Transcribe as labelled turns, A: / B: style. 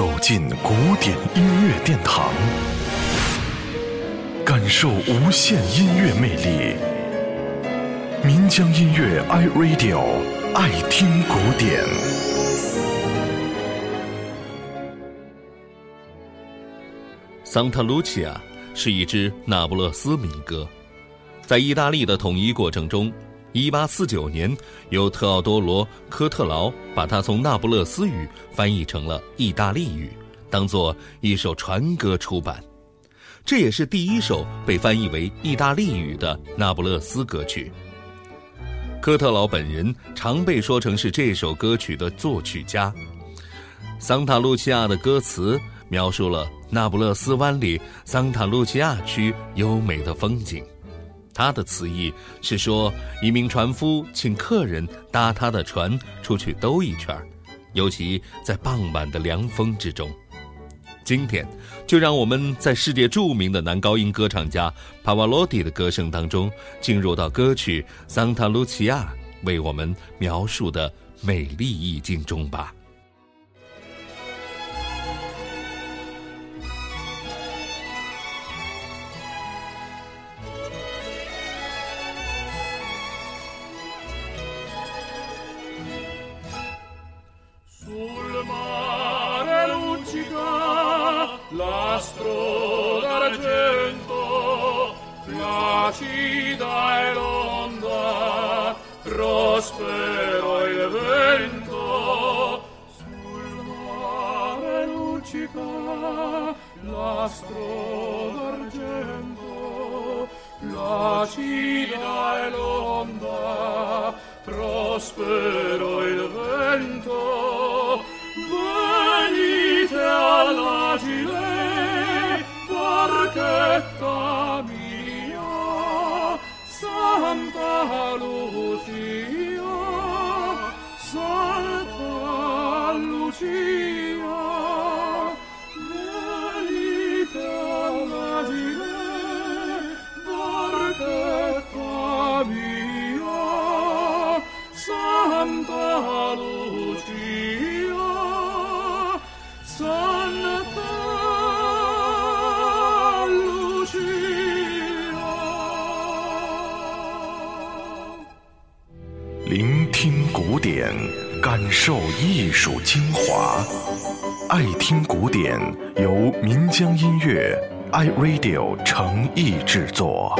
A: 走进古典音乐殿堂，感受无限音乐魅力。民江音乐 iRadio 爱听古典。
B: 桑塔卢齐亚是一支那不勒斯民歌，在意大利的统一过程中。一八四九年，由特奥多罗·科特劳把它从那不勒斯语翻译成了意大利语，当做一首传歌出版。这也是第一首被翻译为意大利语的那不勒斯歌曲。科特劳本人常被说成是这首歌曲的作曲家。桑塔露西亚的歌词描述了那不勒斯湾里桑塔露西亚区优美的风景。他的词意是说，一名船夫请客人搭他的船出去兜一圈尤其在傍晚的凉风之中。今天，就让我们在世界著名的男高音歌唱家帕瓦罗蒂的歌声当中，进入到歌曲《桑塔卢齐亚》为我们描述的美丽意境中吧。
C: Prospero il vento. Sul mare luccica l'astro d'argento placida e l'onda prospero
A: 聆听古典，感受艺术精华。爱听古典，由民江音乐 iRadio 诚意制作。